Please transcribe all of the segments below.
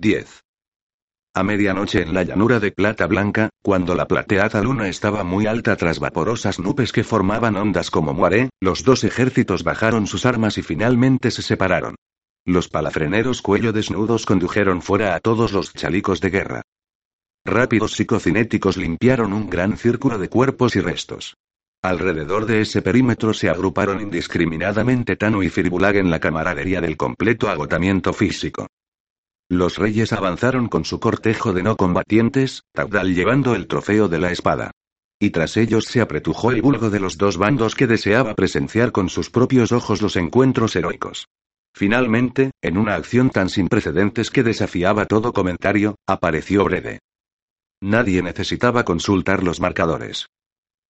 10. A medianoche en la llanura de Plata Blanca, cuando la plateada luna estaba muy alta tras vaporosas nubes que formaban ondas como muaré, los dos ejércitos bajaron sus armas y finalmente se separaron. Los palafreneros cuello desnudos condujeron fuera a todos los chalicos de guerra. Rápidos psicocinéticos limpiaron un gran círculo de cuerpos y restos. Alrededor de ese perímetro se agruparon indiscriminadamente Tano y Firbulag en la camaradería del completo agotamiento físico. Los reyes avanzaron con su cortejo de no combatientes, Tabdal llevando el trofeo de la espada. Y tras ellos se apretujó el vulgo de los dos bandos que deseaba presenciar con sus propios ojos los encuentros heroicos. Finalmente, en una acción tan sin precedentes que desafiaba todo comentario, apareció Brede. Nadie necesitaba consultar los marcadores.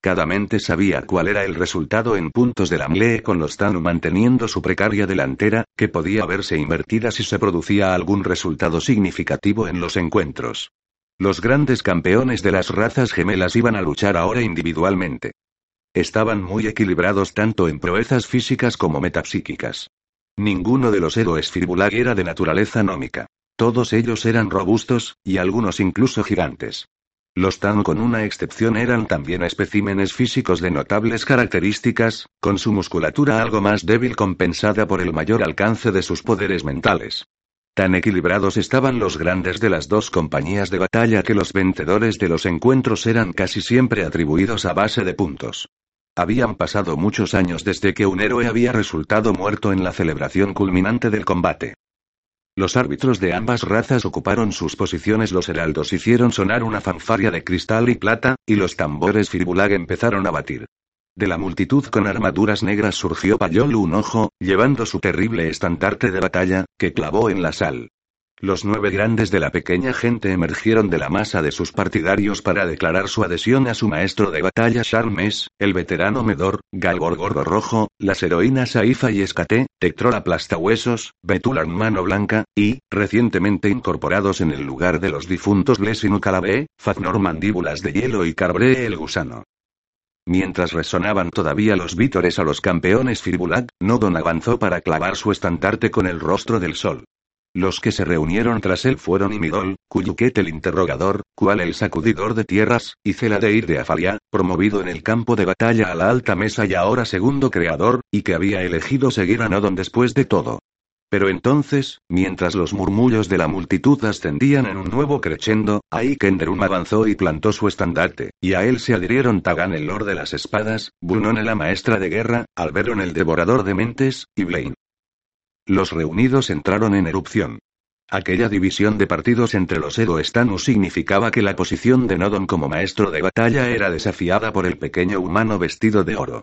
Cada mente sabía cuál era el resultado en puntos de la MLE con los Tanu manteniendo su precaria delantera, que podía verse invertida si se producía algún resultado significativo en los encuentros. Los grandes campeones de las razas gemelas iban a luchar ahora individualmente. Estaban muy equilibrados tanto en proezas físicas como metapsíquicas. Ninguno de los héroes Firbulag era de naturaleza nómica. Todos ellos eran robustos, y algunos incluso gigantes. Los Tan con una excepción eran también especímenes físicos de notables características, con su musculatura algo más débil compensada por el mayor alcance de sus poderes mentales. Tan equilibrados estaban los grandes de las dos compañías de batalla que los vencedores de los encuentros eran casi siempre atribuidos a base de puntos. Habían pasado muchos años desde que un héroe había resultado muerto en la celebración culminante del combate. Los árbitros de ambas razas ocuparon sus posiciones, los heraldos hicieron sonar una fanfaria de cristal y plata, y los tambores Firbulag empezaron a batir. De la multitud con armaduras negras surgió Payol un ojo, llevando su terrible estandarte de batalla, que clavó en la sal. Los nueve grandes de la pequeña gente emergieron de la masa de sus partidarios para declarar su adhesión a su maestro de batalla Charmes, el veterano Medor, Galgor Gordo Rojo, las heroínas Saifa y Escate, Tectrol Aplastahuesos, Betular Mano Blanca, y, recientemente incorporados en el lugar de los difuntos Blessing Calabé, Faznor Mandíbulas de Hielo y Carbre el Gusano. Mientras resonaban todavía los vítores a los campeones Firbulag, Nodon avanzó para clavar su estandarte con el rostro del sol. Los que se reunieron tras él fueron Imidol, Cuyuquet el interrogador, Cual el sacudidor de tierras, y Celadeir de Afalia, promovido en el campo de batalla a la alta mesa y ahora segundo creador, y que había elegido seguir a Nodon después de todo. Pero entonces, mientras los murmullos de la multitud ascendían en un nuevo crescendo, Aikenderum avanzó y plantó su estandarte, y a él se adhirieron Tagan el Lord de las Espadas, Bunone la Maestra de Guerra, Alberon el Devorador de Mentes, y Blaine. Los reunidos entraron en erupción. Aquella división de partidos entre los Edo Stanu significaba que la posición de Nodon como maestro de batalla era desafiada por el pequeño humano vestido de oro.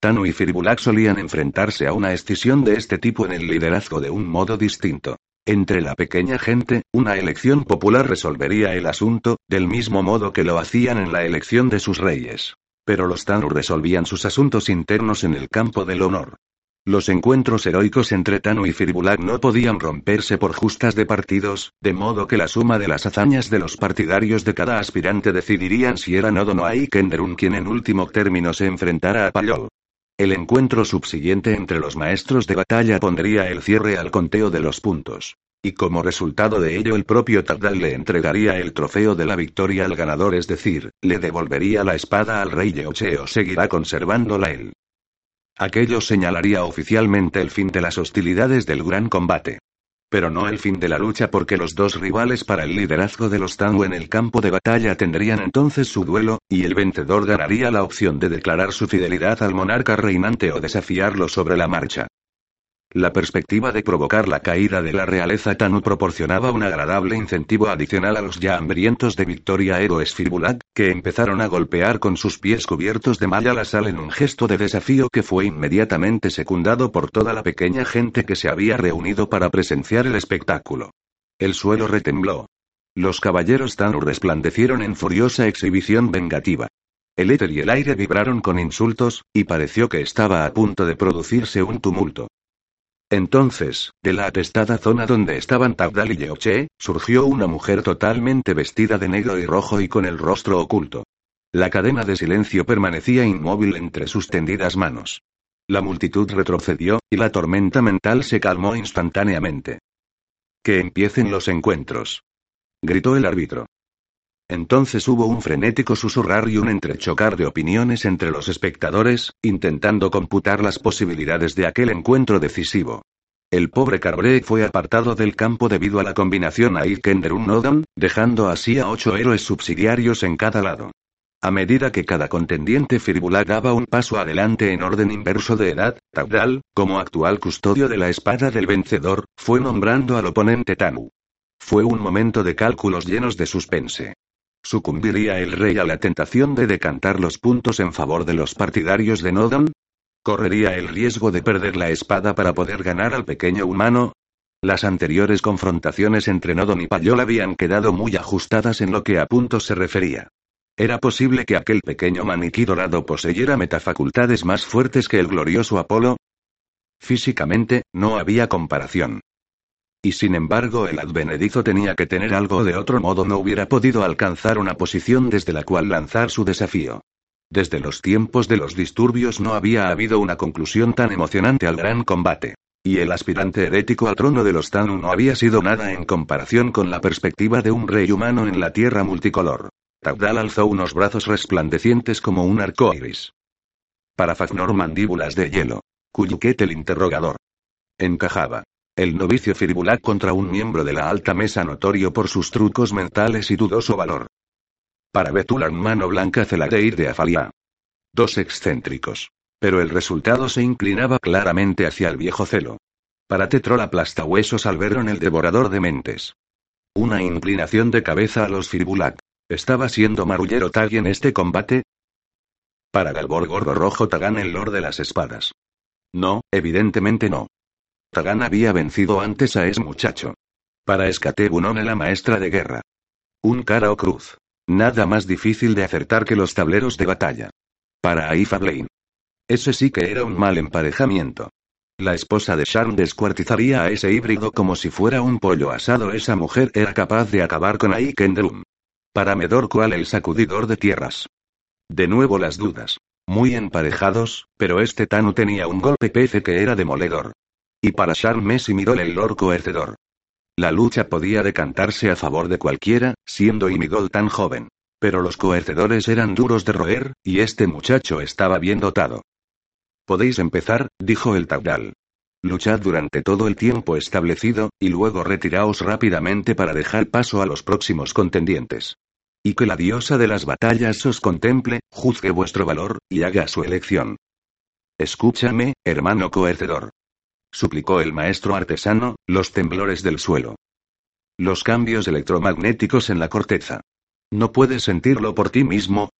Tanu y Firbulak solían enfrentarse a una escisión de este tipo en el liderazgo de un modo distinto. Entre la pequeña gente, una elección popular resolvería el asunto, del mismo modo que lo hacían en la elección de sus reyes. Pero los Tanu resolvían sus asuntos internos en el campo del honor. Los encuentros heroicos entre Tanu y Firbulag no podían romperse por justas de partidos, de modo que la suma de las hazañas de los partidarios de cada aspirante decidirían si era Nodo o Aikenderun quien en último término se enfrentara a Payol. El encuentro subsiguiente entre los maestros de batalla pondría el cierre al conteo de los puntos. Y como resultado de ello el propio Tardal le entregaría el trofeo de la victoria al ganador, es decir, le devolvería la espada al rey Yeoche o seguirá conservándola él. Aquello señalaría oficialmente el fin de las hostilidades del gran combate. Pero no el fin de la lucha porque los dos rivales para el liderazgo de los Tango en el campo de batalla tendrían entonces su duelo, y el vencedor ganaría la opción de declarar su fidelidad al monarca reinante o desafiarlo sobre la marcha. La perspectiva de provocar la caída de la realeza Tanu proporcionaba un agradable incentivo adicional a los ya hambrientos de victoria héroes Firbulat, que empezaron a golpear con sus pies cubiertos de malla la sal en un gesto de desafío que fue inmediatamente secundado por toda la pequeña gente que se había reunido para presenciar el espectáculo. El suelo retembló. Los caballeros Tanu resplandecieron en furiosa exhibición vengativa. El éter y el aire vibraron con insultos, y pareció que estaba a punto de producirse un tumulto. Entonces, de la atestada zona donde estaban Tabdal y Yeoche, surgió una mujer totalmente vestida de negro y rojo y con el rostro oculto. La cadena de silencio permanecía inmóvil entre sus tendidas manos. La multitud retrocedió, y la tormenta mental se calmó instantáneamente. Que empiecen los encuentros. Gritó el árbitro. Entonces hubo un frenético susurrar y un entrechocar de opiniones entre los espectadores, intentando computar las posibilidades de aquel encuentro decisivo. El pobre Carbre fue apartado del campo debido a la combinación Aikenderun-Nodon, dejando así a ocho héroes subsidiarios en cada lado. A medida que cada contendiente Firibula daba un paso adelante en orden inverso de edad, Tabdal, como actual custodio de la espada del vencedor, fue nombrando al oponente Tanu. Fue un momento de cálculos llenos de suspense. ¿Sucumbiría el rey a la tentación de decantar los puntos en favor de los partidarios de Nodon? ¿Correría el riesgo de perder la espada para poder ganar al pequeño humano? Las anteriores confrontaciones entre Nodon y Payol habían quedado muy ajustadas en lo que a puntos se refería. Era posible que aquel pequeño maniquí dorado poseyera metafacultades más fuertes que el glorioso Apolo. Físicamente, no había comparación. Y sin embargo el advenedizo tenía que tener algo de otro modo no hubiera podido alcanzar una posición desde la cual lanzar su desafío. Desde los tiempos de los disturbios no había habido una conclusión tan emocionante al gran combate. Y el aspirante herético al trono de los Tanu no había sido nada en comparación con la perspectiva de un rey humano en la tierra multicolor. Taudal alzó unos brazos resplandecientes como un arco iris. Para Fagnor mandíbulas de hielo. Cuyuquet el interrogador. Encajaba. El novicio Firibulac contra un miembro de la alta mesa notorio por sus trucos mentales y dudoso valor. Para Betulan mano blanca Celadeir de Afalia. Dos excéntricos. Pero el resultado se inclinaba claramente hacia el viejo celo. Para Tetrol aplastahuesos Alberon el devorador de mentes. Una inclinación de cabeza a los Firibulac. ¿Estaba siendo marullero Tag en este combate? Para Galbor Gordo Rojo Tagan el Lord de las Espadas. No, evidentemente no. Tagan había vencido antes a ese muchacho. Para Escatebunone la maestra de guerra. Un cara o cruz. Nada más difícil de acertar que los tableros de batalla. Para Aifa Blaine. Ese sí que era un mal emparejamiento. La esposa de Sharn descuartizaría a ese híbrido como si fuera un pollo asado. Esa mujer era capaz de acabar con Aikendrum. Para Medor cual el sacudidor de tierras. De nuevo las dudas. Muy emparejados, pero este Tanu tenía un golpe pece que era demoledor. Y para Charmes y Midol el Lord coercedor. La lucha podía decantarse a favor de cualquiera, siendo Imidol tan joven. Pero los coercedores eran duros de roer, y este muchacho estaba bien dotado. Podéis empezar, dijo el Taudal. Luchad durante todo el tiempo establecido, y luego retiraos rápidamente para dejar paso a los próximos contendientes. Y que la diosa de las batallas os contemple, juzgue vuestro valor, y haga su elección. Escúchame, hermano coercedor suplicó el maestro artesano, los temblores del suelo. Los cambios electromagnéticos en la corteza. ¿No puedes sentirlo por ti mismo?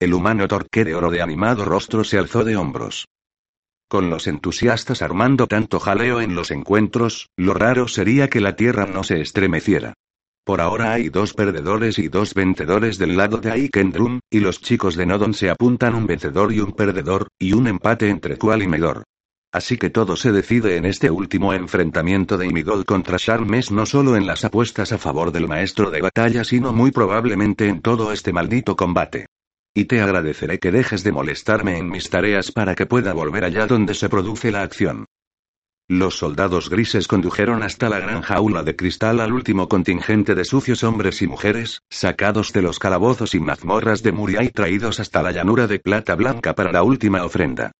El humano torque de oro de animado rostro se alzó de hombros. Con los entusiastas armando tanto jaleo en los encuentros, lo raro sería que la Tierra no se estremeciera. Por ahora hay dos perdedores y dos vencedores del lado de Aikendrum, y los chicos de Nodon se apuntan un vencedor y un perdedor, y un empate entre Kual y Medor. Así que todo se decide en este último enfrentamiento de Imigol contra Charmes no solo en las apuestas a favor del maestro de batalla sino muy probablemente en todo este maldito combate. Y te agradeceré que dejes de molestarme en mis tareas para que pueda volver allá donde se produce la acción. Los soldados grises condujeron hasta la gran jaula de cristal al último contingente de sucios hombres y mujeres, sacados de los calabozos y mazmorras de Muria y traídos hasta la llanura de plata blanca para la última ofrenda.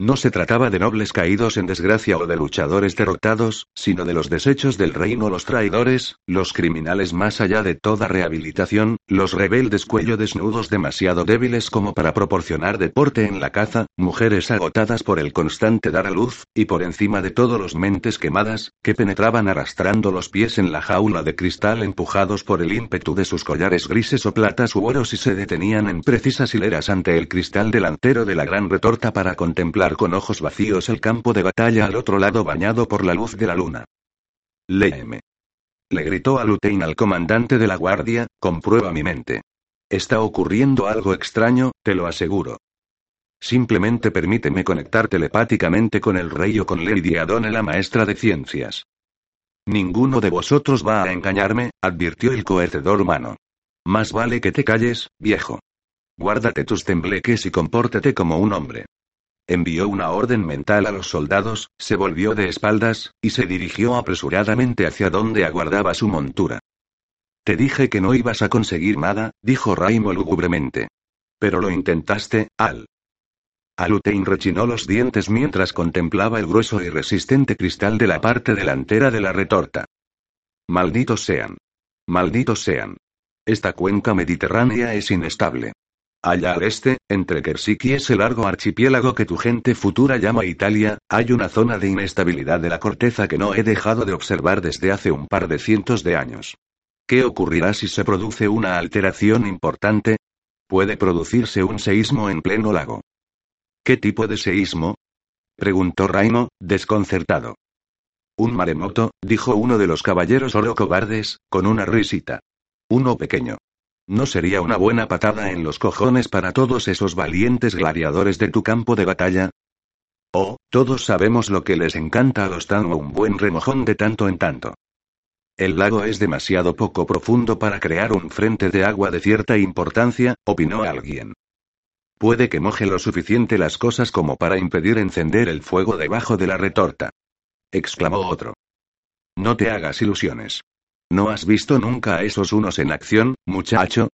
No se trataba de nobles caídos en desgracia o de luchadores derrotados, sino de los desechos del reino, los traidores, los criminales más allá de toda rehabilitación, los rebeldes cuello desnudos demasiado débiles como para proporcionar deporte en la caza, mujeres agotadas por el constante dar a luz, y por encima de todo los mentes quemadas, que penetraban arrastrando los pies en la jaula de cristal empujados por el ímpetu de sus collares grises o platas u oros y se detenían en precisas hileras ante el cristal delantero de la gran retorta para contemplar con ojos vacíos el campo de batalla al otro lado bañado por la luz de la luna. Léeme. Le gritó a Lutein al comandante de la guardia, comprueba mi mente. Está ocurriendo algo extraño, te lo aseguro. Simplemente permíteme conectar telepáticamente con el rey o con Lady Adone la maestra de ciencias. Ninguno de vosotros va a engañarme, advirtió el coercedor humano. Más vale que te calles, viejo. Guárdate tus tembleques y compórtate como un hombre. Envió una orden mental a los soldados, se volvió de espaldas, y se dirigió apresuradamente hacia donde aguardaba su montura. Te dije que no ibas a conseguir nada, dijo Raimo lúgubremente. Pero lo intentaste, Al. Alutein rechinó los dientes mientras contemplaba el grueso y resistente cristal de la parte delantera de la retorta. Malditos sean. Malditos sean. Esta cuenca mediterránea es inestable. Allá al este, entre Kersik y ese largo archipiélago que tu gente futura llama Italia, hay una zona de inestabilidad de la corteza que no he dejado de observar desde hace un par de cientos de años. ¿Qué ocurrirá si se produce una alteración importante? Puede producirse un seísmo en pleno lago. ¿Qué tipo de seísmo? preguntó Raimo, desconcertado. Un maremoto, dijo uno de los caballeros oro cobardes, con una risita. Uno pequeño. ¿No sería una buena patada en los cojones para todos esos valientes gladiadores de tu campo de batalla? Oh, todos sabemos lo que les encanta a los Tano un buen remojón de tanto en tanto. El lago es demasiado poco profundo para crear un frente de agua de cierta importancia, opinó alguien. Puede que moje lo suficiente las cosas como para impedir encender el fuego debajo de la retorta. exclamó otro. No te hagas ilusiones. ¿No has visto nunca a esos unos en acción, muchacho?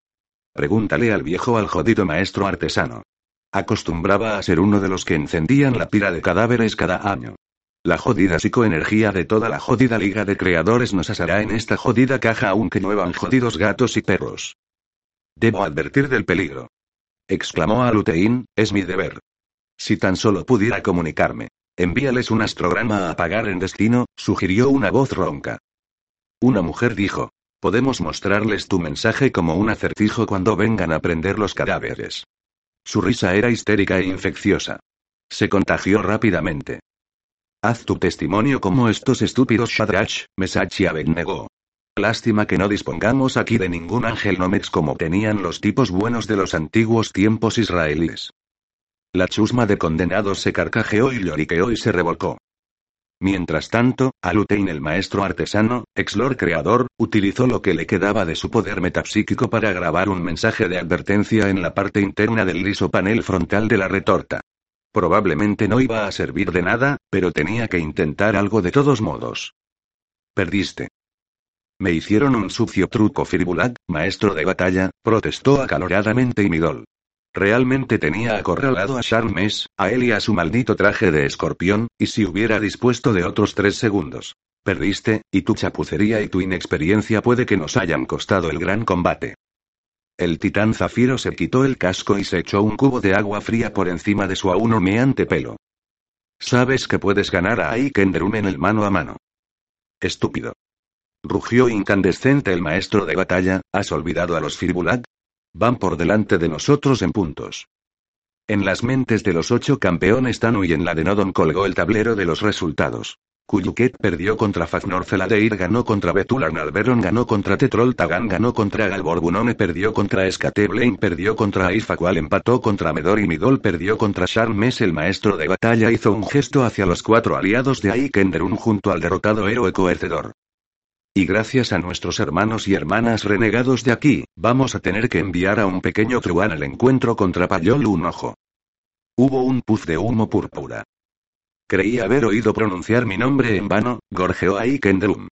Pregúntale al viejo al jodido maestro artesano. Acostumbraba a ser uno de los que encendían la pira de cadáveres cada año. La jodida psicoenergía de toda la jodida liga de creadores nos asará en esta jodida caja aunque nuevan jodidos gatos y perros. Debo advertir del peligro. Exclamó Alutein, es mi deber. Si tan solo pudiera comunicarme. Envíales un astrograma a apagar en destino, sugirió una voz ronca. Una mujer dijo. Podemos mostrarles tu mensaje como un acertijo cuando vengan a prender los cadáveres. Su risa era histérica e infecciosa. Se contagió rápidamente. Haz tu testimonio como estos estúpidos Shadrach, Mesach y Abednego. Lástima que no dispongamos aquí de ningún ángel Nomex como tenían los tipos buenos de los antiguos tiempos israelíes. La chusma de condenados se carcajeó y lloriqueó y se revolcó. Mientras tanto, Alutein el maestro artesano, ex-lord creador, utilizó lo que le quedaba de su poder metapsíquico para grabar un mensaje de advertencia en la parte interna del liso panel frontal de la retorta. Probablemente no iba a servir de nada, pero tenía que intentar algo de todos modos. Perdiste. Me hicieron un sucio truco Firbulag, maestro de batalla, protestó acaloradamente Imidol. Realmente tenía acorralado a Charmes, a él y a su maldito traje de escorpión, y si hubiera dispuesto de otros tres segundos. Perdiste, y tu chapucería y tu inexperiencia puede que nos hayan costado el gran combate. El titán Zafiro se quitó el casco y se echó un cubo de agua fría por encima de su aún humeante pelo. Sabes que puedes ganar a Aikenderun en el mano a mano. Estúpido. Rugió incandescente el maestro de batalla, ¿has olvidado a los Firbulag? Van por delante de nosotros en puntos. En las mentes de los ocho campeones Tanu y en la de Nodon colgó el tablero de los resultados. Kuyuket perdió contra Fagnor Feladeir, ganó contra Betulan Alberon, ganó contra Tetrol Tagan, ganó contra Galborgunone, perdió contra Escate Blaine, perdió contra Aifacual, empató contra Medor y Midol, perdió contra Charmes. El maestro de batalla hizo un gesto hacia los cuatro aliados de Aikenderun junto al derrotado héroe coercedor. Y gracias a nuestros hermanos y hermanas renegados de aquí, vamos a tener que enviar a un pequeño truán al encuentro contra Payol un ojo. Hubo un puz de humo púrpura. Creí haber oído pronunciar mi nombre en vano, gorjeó ahí Kendrum.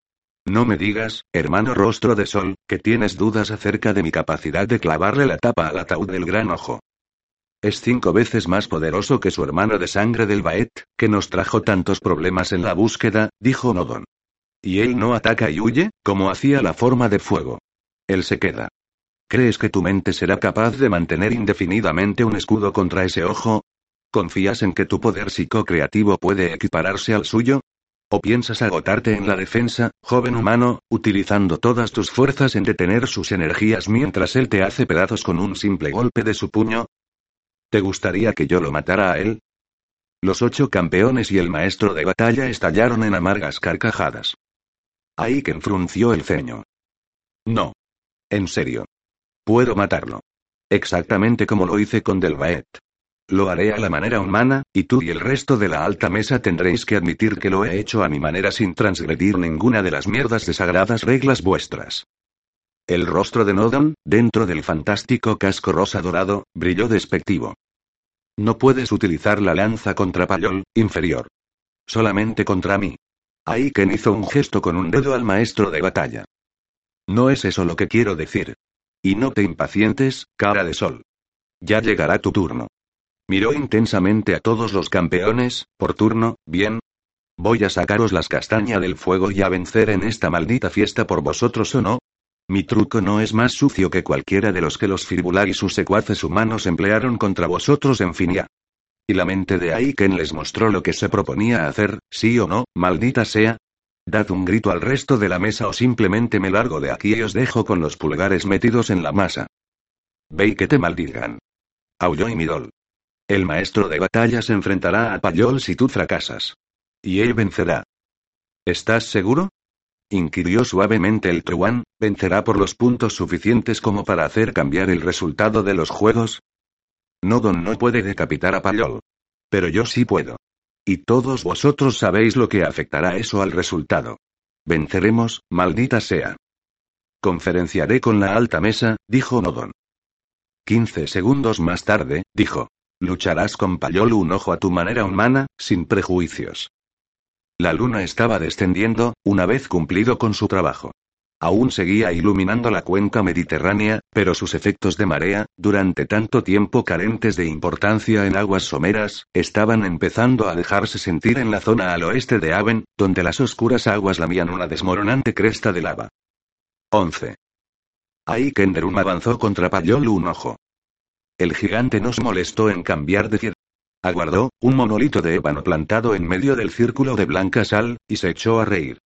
No me digas, hermano rostro de sol, que tienes dudas acerca de mi capacidad de clavarle la tapa al ataúd del gran ojo. Es cinco veces más poderoso que su hermano de sangre del Baet, que nos trajo tantos problemas en la búsqueda, dijo Nodon. ¿Y él no ataca y huye, como hacía la forma de fuego? Él se queda. ¿Crees que tu mente será capaz de mantener indefinidamente un escudo contra ese ojo? ¿Confías en que tu poder psicocreativo puede equipararse al suyo? ¿O piensas agotarte en la defensa, joven humano, utilizando todas tus fuerzas en detener sus energías mientras él te hace pedazos con un simple golpe de su puño? ¿Te gustaría que yo lo matara a él? Los ocho campeones y el maestro de batalla estallaron en amargas carcajadas. Aiken frunció el ceño. No. En serio. Puedo matarlo. Exactamente como lo hice con Delvaet. Lo haré a la manera humana, y tú y el resto de la alta mesa tendréis que admitir que lo he hecho a mi manera sin transgredir ninguna de las mierdas de sagradas reglas vuestras. El rostro de Nodon, dentro del fantástico casco rosa dorado, brilló despectivo. No puedes utilizar la lanza contra Payol, inferior. Solamente contra mí. Aiken hizo un gesto con un dedo al maestro de batalla. No es eso lo que quiero decir. Y no te impacientes, cara de sol. Ya llegará tu turno. Miró intensamente a todos los campeones, por turno, bien. Voy a sacaros las castañas del fuego y a vencer en esta maldita fiesta por vosotros o no. Mi truco no es más sucio que cualquiera de los que los Firbulag y sus secuaces humanos emplearon contra vosotros en Finia. Y la mente de Aiken les mostró lo que se proponía hacer, sí o no, maldita sea. Dad un grito al resto de la mesa o simplemente me largo de aquí y os dejo con los pulgares metidos en la masa. Ve y que te maldigan. Aulló y Midol. El maestro de batalla se enfrentará a Payol si tú fracasas. Y él vencerá. ¿Estás seguro? inquirió suavemente el truán, ¿vencerá por los puntos suficientes como para hacer cambiar el resultado de los juegos? Nodon no puede decapitar a Payol. Pero yo sí puedo. Y todos vosotros sabéis lo que afectará eso al resultado. Venceremos, maldita sea. Conferenciaré con la alta mesa, dijo Nodon. Quince segundos más tarde, dijo. Lucharás con Payol un ojo a tu manera humana, sin prejuicios. La luna estaba descendiendo, una vez cumplido con su trabajo. Aún seguía iluminando la cuenca mediterránea, pero sus efectos de marea, durante tanto tiempo carentes de importancia en aguas someras, estaban empezando a dejarse sentir en la zona al oeste de Aven, donde las oscuras aguas lamían una desmoronante cresta de lava. 11. Ahí Kenderum avanzó contra Payol un ojo. El gigante no se molestó en cambiar de cielo. Aguardó, un monolito de ébano plantado en medio del círculo de blanca sal, y se echó a reír.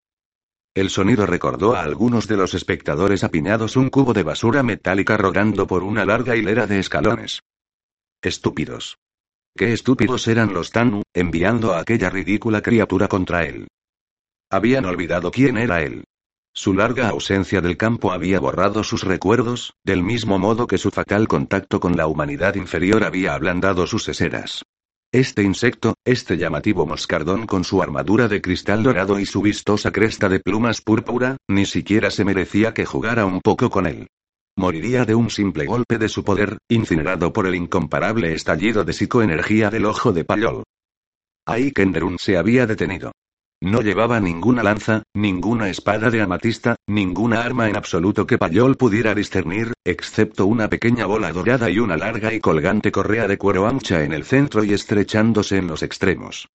El sonido recordó a algunos de los espectadores apiñados un cubo de basura metálica rodando por una larga hilera de escalones. Estúpidos. Qué estúpidos eran los Tanu, enviando a aquella ridícula criatura contra él. Habían olvidado quién era él. Su larga ausencia del campo había borrado sus recuerdos, del mismo modo que su fatal contacto con la humanidad inferior había ablandado sus eseras. Este insecto, este llamativo moscardón con su armadura de cristal dorado y su vistosa cresta de plumas púrpura, ni siquiera se merecía que jugara un poco con él. Moriría de un simple golpe de su poder, incinerado por el incomparable estallido de psicoenergía del ojo de Payol. Ahí Kenderun se había detenido. No llevaba ninguna lanza, ninguna espada de amatista, ninguna arma en absoluto que Payol pudiera discernir, excepto una pequeña bola dorada y una larga y colgante correa de cuero ancha en el centro y estrechándose en los extremos.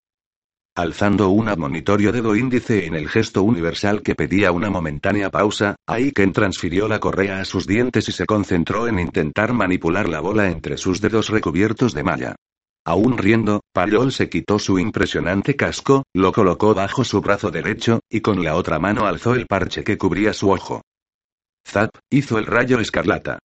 Alzando un admonitorio dedo índice en el gesto universal que pedía una momentánea pausa, Aiken transfirió la correa a sus dientes y se concentró en intentar manipular la bola entre sus dedos recubiertos de malla. Aún riendo, Payol se quitó su impresionante casco, lo colocó bajo su brazo derecho, y con la otra mano alzó el parche que cubría su ojo. Zap, hizo el rayo escarlata.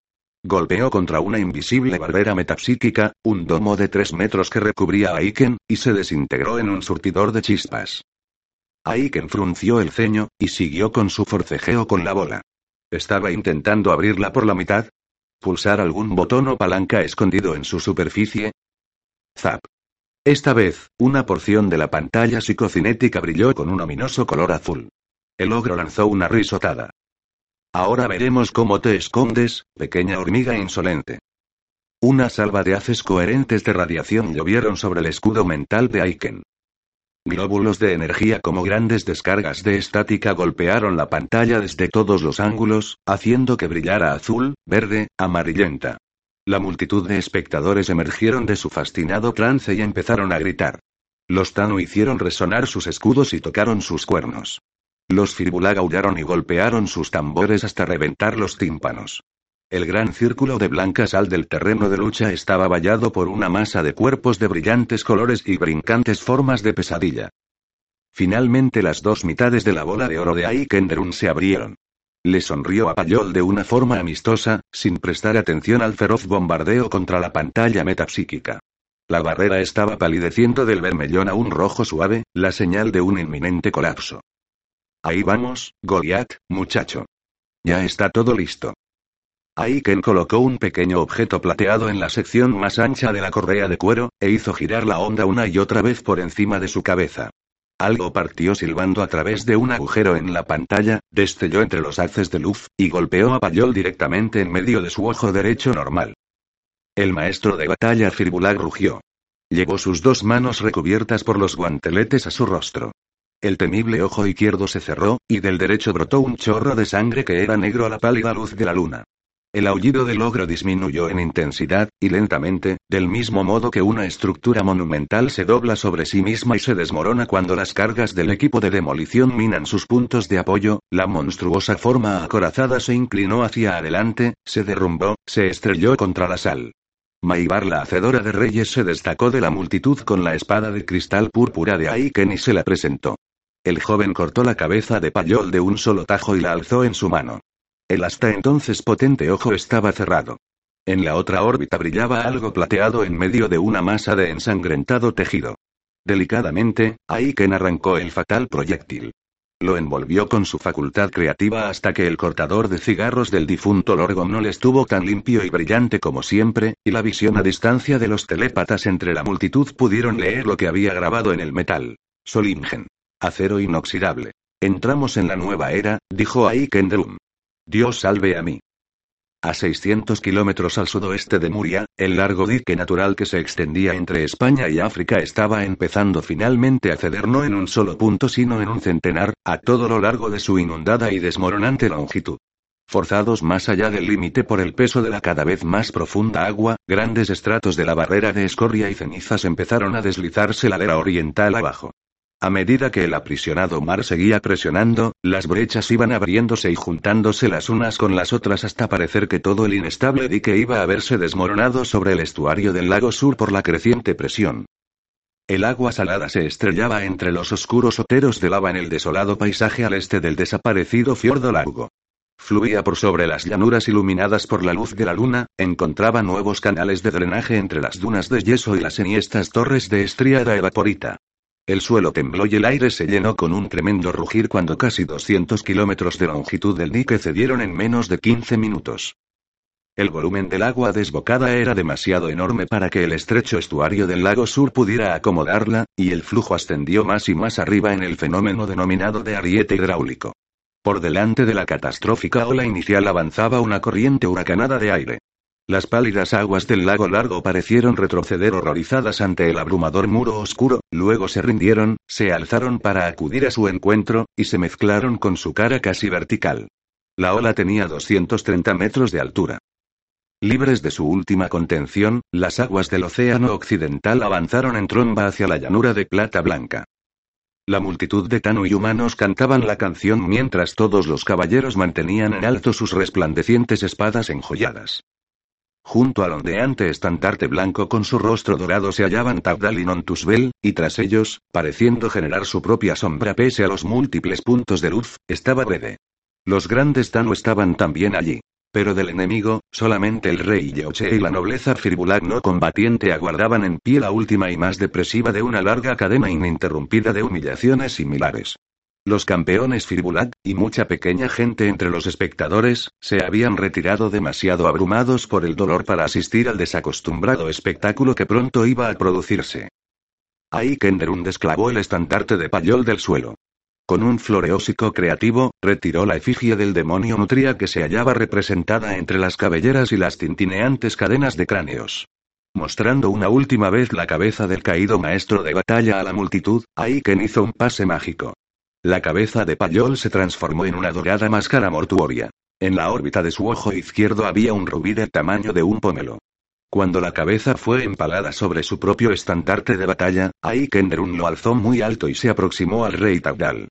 Golpeó contra una invisible barrera metapsíquica, un domo de tres metros que recubría a Aiken, y se desintegró en un surtidor de chispas. Aiken frunció el ceño, y siguió con su forcejeo con la bola. ¿Estaba intentando abrirla por la mitad? ¿Pulsar algún botón o palanca escondido en su superficie? Zap. Esta vez, una porción de la pantalla psicocinética brilló con un ominoso color azul. El ogro lanzó una risotada. Ahora veremos cómo te escondes, pequeña hormiga insolente. Una salva de haces coherentes de radiación llovieron sobre el escudo mental de Aiken. Glóbulos de energía como grandes descargas de estática golpearon la pantalla desde todos los ángulos, haciendo que brillara azul, verde, amarillenta. La multitud de espectadores emergieron de su fascinado trance y empezaron a gritar. Los Tanu hicieron resonar sus escudos y tocaron sus cuernos. Los Firbulag aullaron y golpearon sus tambores hasta reventar los tímpanos. El gran círculo de blanca sal del terreno de lucha estaba vallado por una masa de cuerpos de brillantes colores y brincantes formas de pesadilla. Finalmente las dos mitades de la bola de oro de Aikenderun se abrieron. Le sonrió a Payol de una forma amistosa, sin prestar atención al feroz bombardeo contra la pantalla metapsíquica. La barrera estaba palideciendo del vermellón a un rojo suave, la señal de un inminente colapso. Ahí vamos, Goliath, muchacho. Ya está todo listo. Aiken colocó un pequeño objeto plateado en la sección más ancha de la correa de cuero, e hizo girar la onda una y otra vez por encima de su cabeza. Algo partió silbando a través de un agujero en la pantalla, destelló entre los haces de luz, y golpeó a Payol directamente en medio de su ojo derecho normal. El maestro de batalla Firbulag rugió. Llevó sus dos manos recubiertas por los guanteletes a su rostro. El temible ojo izquierdo se cerró, y del derecho brotó un chorro de sangre que era negro a la pálida luz de la luna. El aullido del ogro disminuyó en intensidad, y lentamente, del mismo modo que una estructura monumental se dobla sobre sí misma y se desmorona cuando las cargas del equipo de demolición minan sus puntos de apoyo, la monstruosa forma acorazada se inclinó hacia adelante, se derrumbó, se estrelló contra la sal. Maibar la hacedora de reyes se destacó de la multitud con la espada de cristal púrpura de Aiken y se la presentó. El joven cortó la cabeza de Payol de un solo tajo y la alzó en su mano. El hasta entonces potente ojo estaba cerrado. En la otra órbita brillaba algo plateado en medio de una masa de ensangrentado tejido. Delicadamente, Aiken arrancó el fatal proyectil. Lo envolvió con su facultad creativa hasta que el cortador de cigarros del difunto Lorgom no le estuvo tan limpio y brillante como siempre, y la visión a distancia de los telépatas entre la multitud pudieron leer lo que había grabado en el metal. Solingen. Acero inoxidable. Entramos en la nueva era, dijo Aiken Drum. Dios salve a mí. A 600 kilómetros al sudoeste de Muria, el largo dique natural que se extendía entre España y África estaba empezando finalmente a ceder no en un solo punto sino en un centenar, a todo lo largo de su inundada y desmoronante longitud. Forzados más allá del límite por el peso de la cada vez más profunda agua, grandes estratos de la barrera de escoria y cenizas empezaron a deslizarse ladera oriental abajo. A medida que el aprisionado mar seguía presionando, las brechas iban abriéndose y juntándose las unas con las otras hasta parecer que todo el inestable dique iba a verse desmoronado sobre el estuario del lago sur por la creciente presión. El agua salada se estrellaba entre los oscuros oteros de lava en el desolado paisaje al este del desaparecido fiordo largo. Fluía por sobre las llanuras iluminadas por la luz de la luna, encontraba nuevos canales de drenaje entre las dunas de yeso y las enhiestas torres de estriada evaporita. El suelo tembló y el aire se llenó con un tremendo rugir cuando casi 200 kilómetros de longitud del dique cedieron en menos de 15 minutos. El volumen del agua desbocada era demasiado enorme para que el estrecho estuario del lago sur pudiera acomodarla, y el flujo ascendió más y más arriba en el fenómeno denominado de ariete hidráulico. Por delante de la catastrófica ola inicial avanzaba una corriente huracanada de aire. Las pálidas aguas del lago largo parecieron retroceder horrorizadas ante el abrumador muro oscuro, luego se rindieron, se alzaron para acudir a su encuentro, y se mezclaron con su cara casi vertical. La ola tenía 230 metros de altura. Libres de su última contención, las aguas del océano occidental avanzaron en tromba hacia la llanura de plata blanca. La multitud de Tanu y humanos cantaban la canción mientras todos los caballeros mantenían en alto sus resplandecientes espadas enjolladas. Junto al ondeante estandarte blanco con su rostro dorado se hallaban Tabdal y Nontusbel, y tras ellos, pareciendo generar su propia sombra pese a los múltiples puntos de luz, estaba Brede. Los grandes Tano estaban también allí. Pero del enemigo, solamente el rey Yeoche y la nobleza Firbulag no combatiente aguardaban en pie la última y más depresiva de una larga cadena ininterrumpida de humillaciones similares. Los campeones Firbulat, y mucha pequeña gente entre los espectadores, se habían retirado demasiado abrumados por el dolor para asistir al desacostumbrado espectáculo que pronto iba a producirse. Ahí Kenderun desclavó el estandarte de payol del suelo. Con un floreósico creativo, retiró la efigie del demonio nutria que se hallaba representada entre las cabelleras y las tintineantes cadenas de cráneos. Mostrando una última vez la cabeza del caído maestro de batalla a la multitud, Aiken hizo un pase mágico. La cabeza de Payol se transformó en una dorada máscara mortuoria. En la órbita de su ojo izquierdo había un rubí del tamaño de un pomelo. Cuando la cabeza fue empalada sobre su propio estandarte de batalla, Aikenderun lo alzó muy alto y se aproximó al rey Tabdal.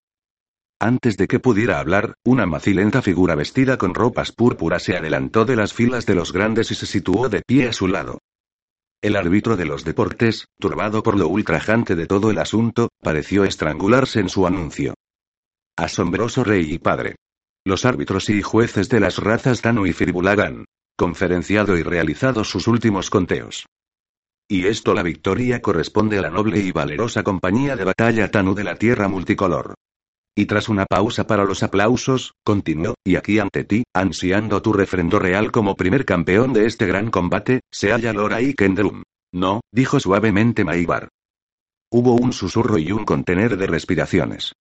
Antes de que pudiera hablar, una macilenta figura vestida con ropas púrpuras se adelantó de las filas de los grandes y se situó de pie a su lado. El árbitro de los deportes, turbado por lo ultrajante de todo el asunto, pareció estrangularse en su anuncio. Asombroso rey y padre. Los árbitros y jueces de las razas Tanu y Firbulagan. Conferenciado y realizado sus últimos conteos. Y esto la victoria corresponde a la noble y valerosa compañía de batalla Tanu de la Tierra Multicolor. Y tras una pausa para los aplausos, continuó, y aquí ante ti, ansiando tu refrendo real como primer campeón de este gran combate, se halla Lora y Kendrum. No, dijo suavemente Maibar. Hubo un susurro y un contener de respiraciones.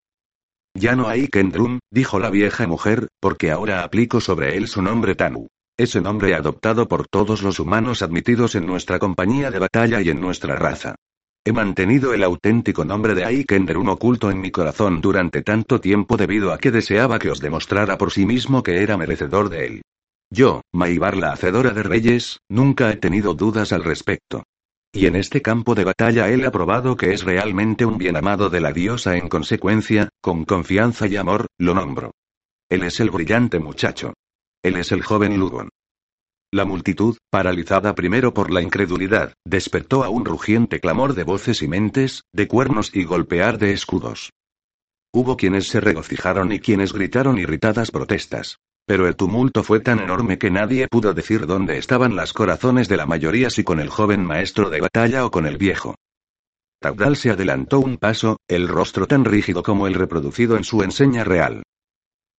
Ya no hay Kendrum, dijo la vieja mujer, porque ahora aplico sobre él su nombre Tanu. Ese nombre adoptado por todos los humanos admitidos en nuestra compañía de batalla y en nuestra raza. He mantenido el auténtico nombre de Aikenderum oculto en mi corazón durante tanto tiempo debido a que deseaba que os demostrara por sí mismo que era merecedor de él. Yo, Maibar la hacedora de reyes, nunca he tenido dudas al respecto. Y en este campo de batalla él ha probado que es realmente un bien amado de la diosa en consecuencia, con confianza y amor, lo nombro. Él es el brillante muchacho. Él es el joven Lugon. La multitud, paralizada primero por la incredulidad, despertó a un rugiente clamor de voces y mentes, de cuernos y golpear de escudos. Hubo quienes se regocijaron y quienes gritaron irritadas protestas. Pero el tumulto fue tan enorme que nadie pudo decir dónde estaban las corazones de la mayoría si con el joven maestro de batalla o con el viejo. Taudal se adelantó un paso, el rostro tan rígido como el reproducido en su enseña real.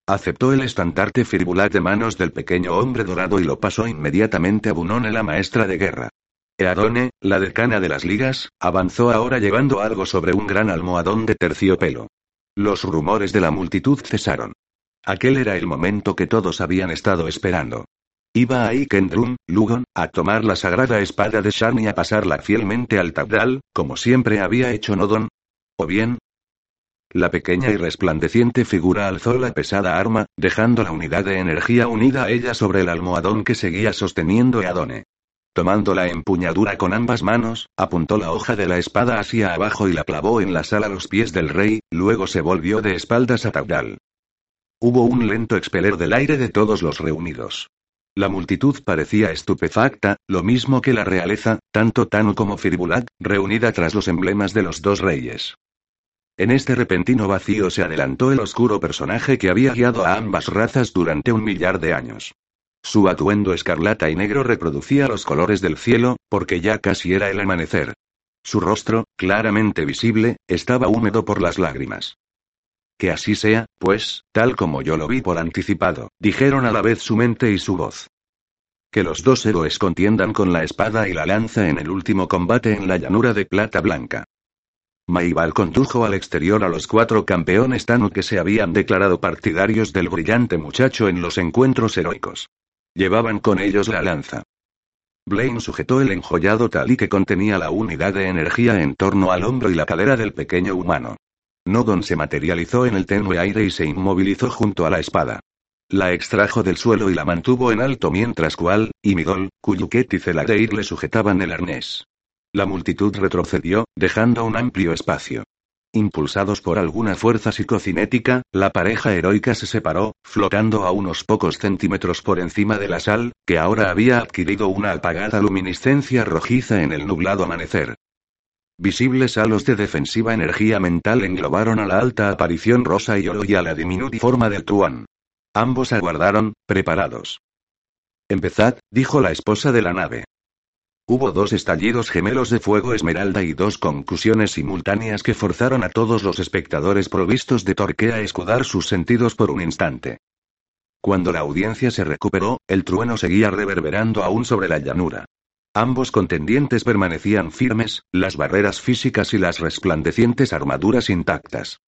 Aceptó el estandarte firbulat de manos del pequeño hombre dorado y lo pasó inmediatamente a Bunone la maestra de guerra. Eadone, la decana de las ligas, avanzó ahora llevando algo sobre un gran almohadón de terciopelo. Los rumores de la multitud cesaron. Aquel era el momento que todos habían estado esperando. Iba a Ikendrum, Lugon, a tomar la sagrada espada de Shan y a pasarla fielmente al Tabdal, como siempre había hecho Nodon. O bien, la pequeña y resplandeciente figura alzó la pesada arma, dejando la unidad de energía unida a ella sobre el almohadón que seguía sosteniendo Eadone. Tomando la empuñadura con ambas manos, apuntó la hoja de la espada hacia abajo y la clavó en la sala a los pies del rey, luego se volvió de espaldas a Taudal. Hubo un lento expeler del aire de todos los reunidos. La multitud parecía estupefacta, lo mismo que la realeza, tanto Tanu como Firbulat, reunida tras los emblemas de los dos reyes. En este repentino vacío se adelantó el oscuro personaje que había guiado a ambas razas durante un millar de años. Su atuendo escarlata y negro reproducía los colores del cielo, porque ya casi era el amanecer. Su rostro, claramente visible, estaba húmedo por las lágrimas. Que así sea, pues, tal como yo lo vi por anticipado, dijeron a la vez su mente y su voz. Que los dos héroes contiendan con la espada y la lanza en el último combate en la llanura de Plata Blanca. Maibal condujo al exterior a los cuatro campeones Tanu que se habían declarado partidarios del brillante muchacho en los encuentros heroicos. Llevaban con ellos la lanza. Blaine sujetó el enjollado talí que contenía la unidad de energía en torno al hombro y la cadera del pequeño humano. Nodon se materializó en el tenue aire y se inmovilizó junto a la espada. La extrajo del suelo y la mantuvo en alto mientras Kual, y Midol, Kuyuket y Zeladeir le sujetaban el arnés. La multitud retrocedió, dejando un amplio espacio. Impulsados por alguna fuerza psicocinética, la pareja heroica se separó, flotando a unos pocos centímetros por encima de la sal, que ahora había adquirido una apagada luminiscencia rojiza en el nublado amanecer. Visibles halos de defensiva energía mental englobaron a la alta aparición rosa y oro y a la diminutiforma del Tuan. Ambos aguardaron, preparados. Empezad, dijo la esposa de la nave. Hubo dos estallidos gemelos de fuego esmeralda y dos concusiones simultáneas que forzaron a todos los espectadores provistos de torque a escudar sus sentidos por un instante. Cuando la audiencia se recuperó, el trueno seguía reverberando aún sobre la llanura. Ambos contendientes permanecían firmes, las barreras físicas y las resplandecientes armaduras intactas.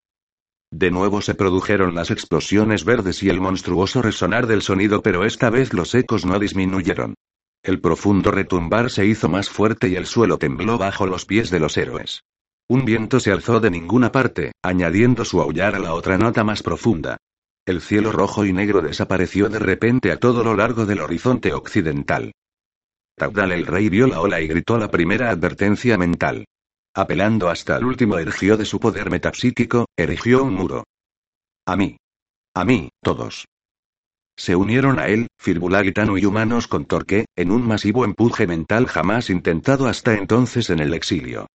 De nuevo se produjeron las explosiones verdes y el monstruoso resonar del sonido, pero esta vez los ecos no disminuyeron. El profundo retumbar se hizo más fuerte y el suelo tembló bajo los pies de los héroes. Un viento se alzó de ninguna parte, añadiendo su aullar a la otra nota más profunda. El cielo rojo y negro desapareció de repente a todo lo largo del horizonte occidental. Taudal el rey vio la ola y gritó la primera advertencia mental. Apelando hasta el último erigió de su poder metapsíquico, erigió un muro. A mí. A mí, todos. Se unieron a él, Firbulagitano y humanos con Torque, en un masivo empuje mental jamás intentado hasta entonces en el exilio.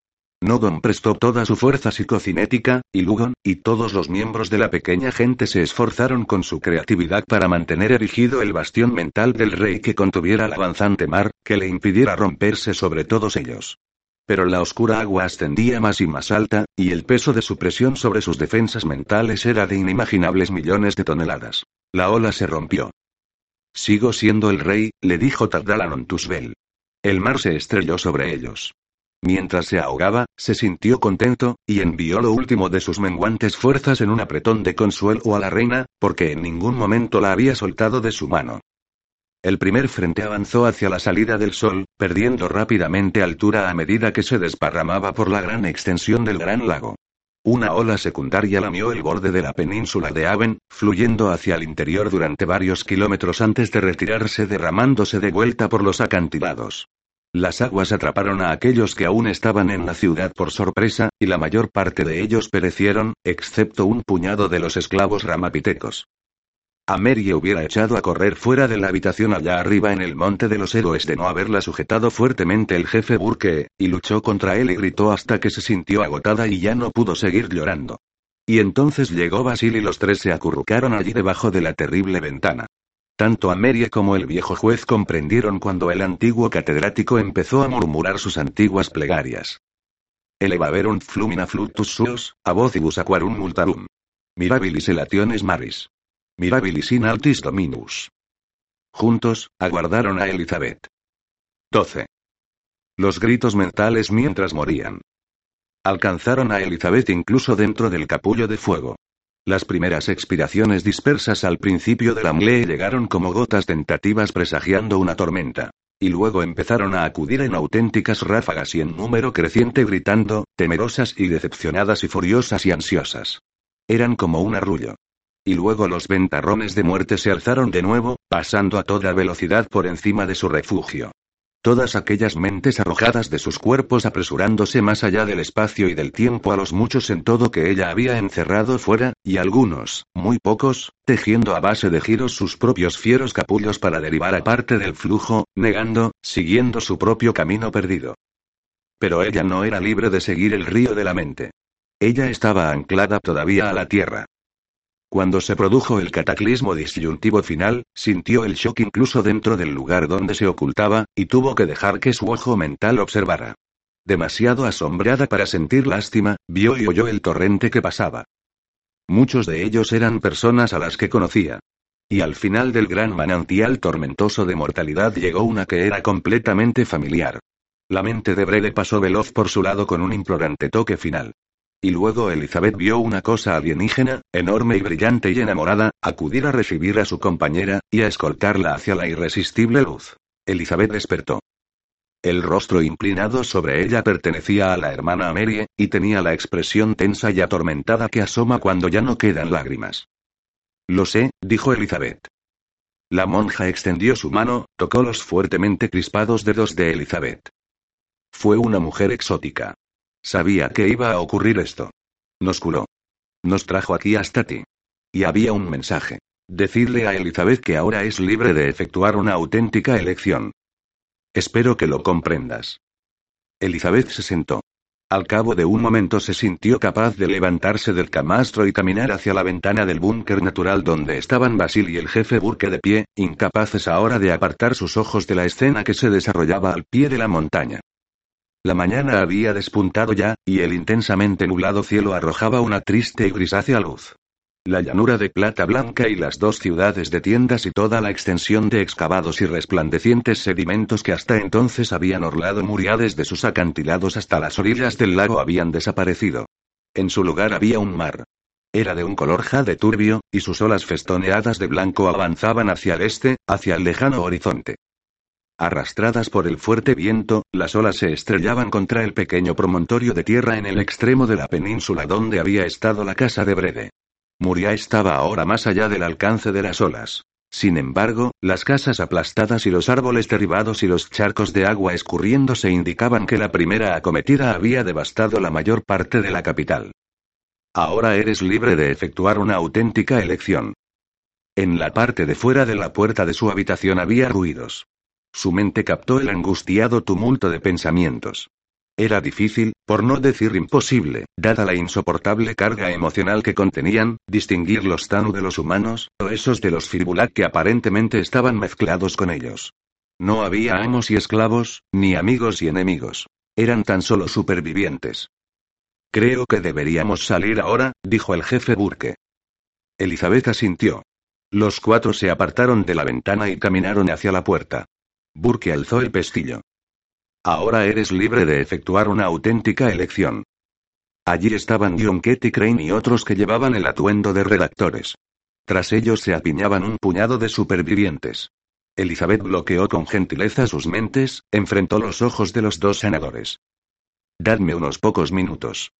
Nodon prestó toda su fuerza psicocinética, y Lugon, y todos los miembros de la pequeña gente se esforzaron con su creatividad para mantener erigido el bastión mental del rey que contuviera la avanzante mar, que le impidiera romperse sobre todos ellos. Pero la oscura agua ascendía más y más alta, y el peso de su presión sobre sus defensas mentales era de inimaginables millones de toneladas. La ola se rompió. Sigo siendo el rey, le dijo Tardalanon Tusbel. El mar se estrelló sobre ellos. Mientras se ahogaba, se sintió contento, y envió lo último de sus menguantes fuerzas en un apretón de consuelo a la reina, porque en ningún momento la había soltado de su mano. El primer frente avanzó hacia la salida del sol, perdiendo rápidamente altura a medida que se desparramaba por la gran extensión del gran lago. Una ola secundaria lamió el borde de la península de Aven, fluyendo hacia el interior durante varios kilómetros antes de retirarse derramándose de vuelta por los acantilados. Las aguas atraparon a aquellos que aún estaban en la ciudad por sorpresa, y la mayor parte de ellos perecieron, excepto un puñado de los esclavos ramapitecos. A Mary hubiera echado a correr fuera de la habitación allá arriba en el monte de los héroes de no haberla sujetado fuertemente el jefe Burke, y luchó contra él y gritó hasta que se sintió agotada y ya no pudo seguir llorando. Y entonces llegó Basil y los tres se acurrucaron allí debajo de la terrible ventana. Tanto Amerie como el viejo juez comprendieron cuando el antiguo catedrático empezó a murmurar sus antiguas plegarias. Elevaverunt flumina flutus suos, a vocibus aquarum multarum. Mirabilis elationes maris. Mirabilis in altis dominus. Juntos, aguardaron a Elizabeth. 12. Los gritos mentales mientras morían. Alcanzaron a Elizabeth incluso dentro del capullo de fuego. Las primeras expiraciones dispersas al principio de la mlee llegaron como gotas tentativas presagiando una tormenta. Y luego empezaron a acudir en auténticas ráfagas y en número creciente gritando, temerosas y decepcionadas y furiosas y ansiosas. Eran como un arrullo. Y luego los ventarrones de muerte se alzaron de nuevo, pasando a toda velocidad por encima de su refugio. Todas aquellas mentes arrojadas de sus cuerpos apresurándose más allá del espacio y del tiempo a los muchos en todo que ella había encerrado fuera, y algunos, muy pocos, tejiendo a base de giros sus propios fieros capullos para derivar a parte del flujo, negando, siguiendo su propio camino perdido. Pero ella no era libre de seguir el río de la mente. Ella estaba anclada todavía a la tierra. Cuando se produjo el cataclismo disyuntivo final, sintió el shock incluso dentro del lugar donde se ocultaba, y tuvo que dejar que su ojo mental observara. Demasiado asombrada para sentir lástima, vio y oyó el torrente que pasaba. Muchos de ellos eran personas a las que conocía. Y al final del gran manantial tormentoso de mortalidad llegó una que era completamente familiar. La mente de Brede pasó veloz por su lado con un implorante toque final. Y luego Elizabeth vio una cosa alienígena, enorme y brillante y enamorada, acudir a recibir a su compañera, y a escoltarla hacia la irresistible luz. Elizabeth despertó. El rostro inclinado sobre ella pertenecía a la hermana Amelie, y tenía la expresión tensa y atormentada que asoma cuando ya no quedan lágrimas. Lo sé, dijo Elizabeth. La monja extendió su mano, tocó los fuertemente crispados dedos de Elizabeth. Fue una mujer exótica. Sabía que iba a ocurrir esto. Nos curó. Nos trajo aquí hasta ti. Y había un mensaje. Decirle a Elizabeth que ahora es libre de efectuar una auténtica elección. Espero que lo comprendas. Elizabeth se sentó. Al cabo de un momento se sintió capaz de levantarse del camastro y caminar hacia la ventana del búnker natural donde estaban Basil y el jefe Burke de pie, incapaces ahora de apartar sus ojos de la escena que se desarrollaba al pie de la montaña. La mañana había despuntado ya, y el intensamente nublado cielo arrojaba una triste y grisácea luz. La llanura de plata blanca y las dos ciudades de tiendas y toda la extensión de excavados y resplandecientes sedimentos que hasta entonces habían orlado muriades de sus acantilados hasta las orillas del lago habían desaparecido. En su lugar había un mar. Era de un color jade turbio, y sus olas festoneadas de blanco avanzaban hacia el este, hacia el lejano horizonte. Arrastradas por el fuerte viento, las olas se estrellaban contra el pequeño promontorio de tierra en el extremo de la península donde había estado la casa de Brede. Muria estaba ahora más allá del alcance de las olas. Sin embargo, las casas aplastadas y los árboles derribados y los charcos de agua escurriéndose indicaban que la primera acometida había devastado la mayor parte de la capital. Ahora eres libre de efectuar una auténtica elección. En la parte de fuera de la puerta de su habitación había ruidos. Su mente captó el angustiado tumulto de pensamientos. Era difícil, por no decir imposible, dada la insoportable carga emocional que contenían, distinguir los Tanu de los humanos, o esos de los Firbulak que aparentemente estaban mezclados con ellos. No había amos y esclavos, ni amigos y enemigos. Eran tan solo supervivientes. Creo que deberíamos salir ahora, dijo el jefe Burke. Elizabeth asintió. Los cuatro se apartaron de la ventana y caminaron hacia la puerta. Burke alzó el pestillo. Ahora eres libre de efectuar una auténtica elección. Allí estaban John Ketty Crane y otros que llevaban el atuendo de redactores. Tras ellos se apiñaban un puñado de supervivientes. Elizabeth bloqueó con gentileza sus mentes, enfrentó los ojos de los dos senadores. Dadme unos pocos minutos.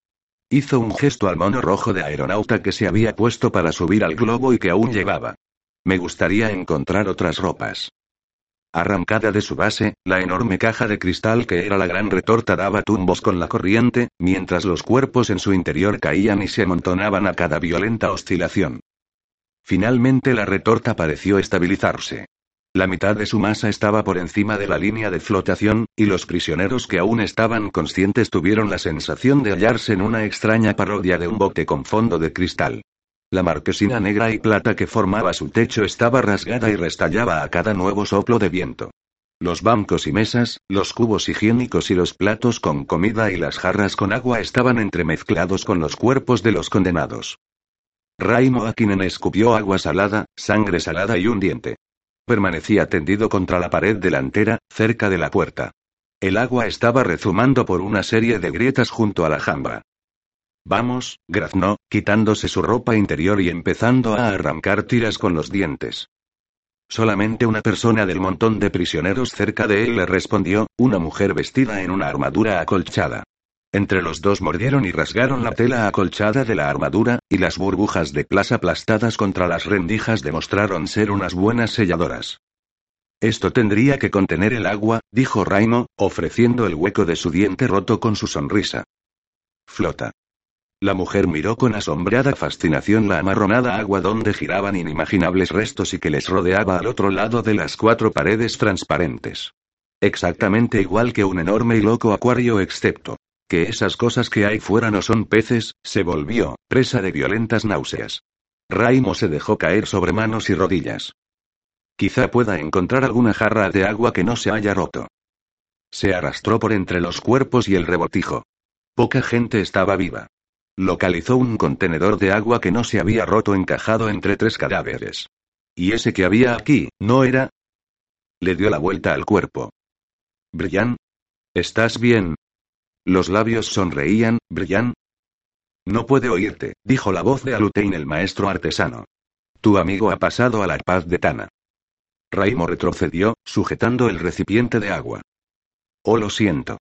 Hizo un gesto al mono rojo de aeronauta que se había puesto para subir al globo y que aún llevaba. Me gustaría encontrar otras ropas. Arrancada de su base, la enorme caja de cristal que era la gran retorta daba tumbos con la corriente, mientras los cuerpos en su interior caían y se amontonaban a cada violenta oscilación. Finalmente la retorta pareció estabilizarse. La mitad de su masa estaba por encima de la línea de flotación, y los prisioneros que aún estaban conscientes tuvieron la sensación de hallarse en una extraña parodia de un bote con fondo de cristal. La marquesina negra y plata que formaba su techo estaba rasgada y restallaba a cada nuevo soplo de viento. Los bancos y mesas, los cubos higiénicos y los platos con comida y las jarras con agua estaban entremezclados con los cuerpos de los condenados. Raimo Akinen escupió agua salada, sangre salada y un diente. Permanecía tendido contra la pared delantera, cerca de la puerta. El agua estaba rezumando por una serie de grietas junto a la jamba. Vamos, graznó, quitándose su ropa interior y empezando a arrancar tiras con los dientes. Solamente una persona del montón de prisioneros cerca de él le respondió, una mujer vestida en una armadura acolchada. Entre los dos mordieron y rasgaron la tela acolchada de la armadura, y las burbujas de plas aplastadas contra las rendijas demostraron ser unas buenas selladoras. Esto tendría que contener el agua, dijo Raimo, ofreciendo el hueco de su diente roto con su sonrisa. Flota. La mujer miró con asombrada fascinación la amarronada agua donde giraban inimaginables restos y que les rodeaba al otro lado de las cuatro paredes transparentes. Exactamente igual que un enorme y loco acuario excepto que esas cosas que hay fuera no son peces, se volvió, presa de violentas náuseas. Raimo se dejó caer sobre manos y rodillas. Quizá pueda encontrar alguna jarra de agua que no se haya roto. Se arrastró por entre los cuerpos y el rebotijo. Poca gente estaba viva. Localizó un contenedor de agua que no se había roto encajado entre tres cadáveres. ¿Y ese que había aquí, no era? Le dio la vuelta al cuerpo. Brillan. ¿Estás bien? Los labios sonreían, brillan. No puede oírte, dijo la voz de Alutein el maestro artesano. Tu amigo ha pasado a la paz de Tana. Raimo retrocedió, sujetando el recipiente de agua. Oh, lo siento.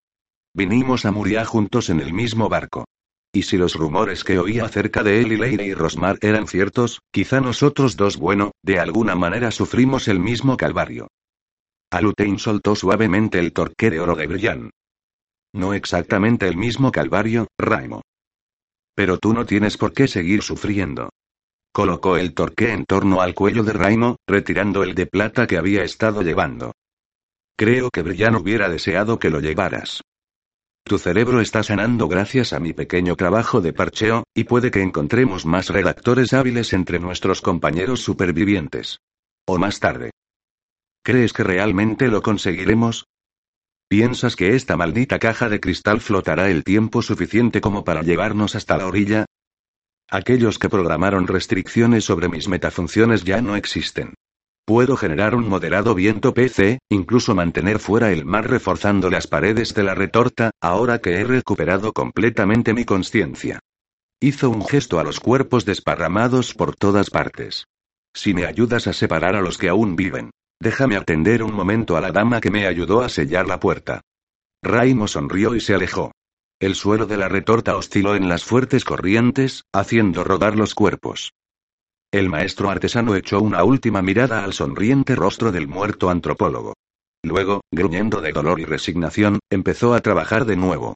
Vinimos a Muria juntos en el mismo barco. Y si los rumores que oía acerca de él y Leire y Rosmar eran ciertos, quizá nosotros dos, bueno, de alguna manera sufrimos el mismo calvario. Alutein soltó suavemente el torque de oro de Brillan. No exactamente el mismo calvario, Raimo. Pero tú no tienes por qué seguir sufriendo. Colocó el torque en torno al cuello de Raimo, retirando el de plata que había estado llevando. Creo que Brillan hubiera deseado que lo llevaras. Tu cerebro está sanando gracias a mi pequeño trabajo de parcheo, y puede que encontremos más redactores hábiles entre nuestros compañeros supervivientes. O más tarde. ¿Crees que realmente lo conseguiremos? ¿Piensas que esta maldita caja de cristal flotará el tiempo suficiente como para llevarnos hasta la orilla? Aquellos que programaron restricciones sobre mis metafunciones ya no existen. Puedo generar un moderado viento PC, incluso mantener fuera el mar reforzando las paredes de la retorta, ahora que he recuperado completamente mi conciencia. Hizo un gesto a los cuerpos desparramados por todas partes. Si me ayudas a separar a los que aún viven. Déjame atender un momento a la dama que me ayudó a sellar la puerta. Raimo sonrió y se alejó. El suelo de la retorta osciló en las fuertes corrientes, haciendo rodar los cuerpos. El maestro artesano echó una última mirada al sonriente rostro del muerto antropólogo. Luego, gruñendo de dolor y resignación, empezó a trabajar de nuevo.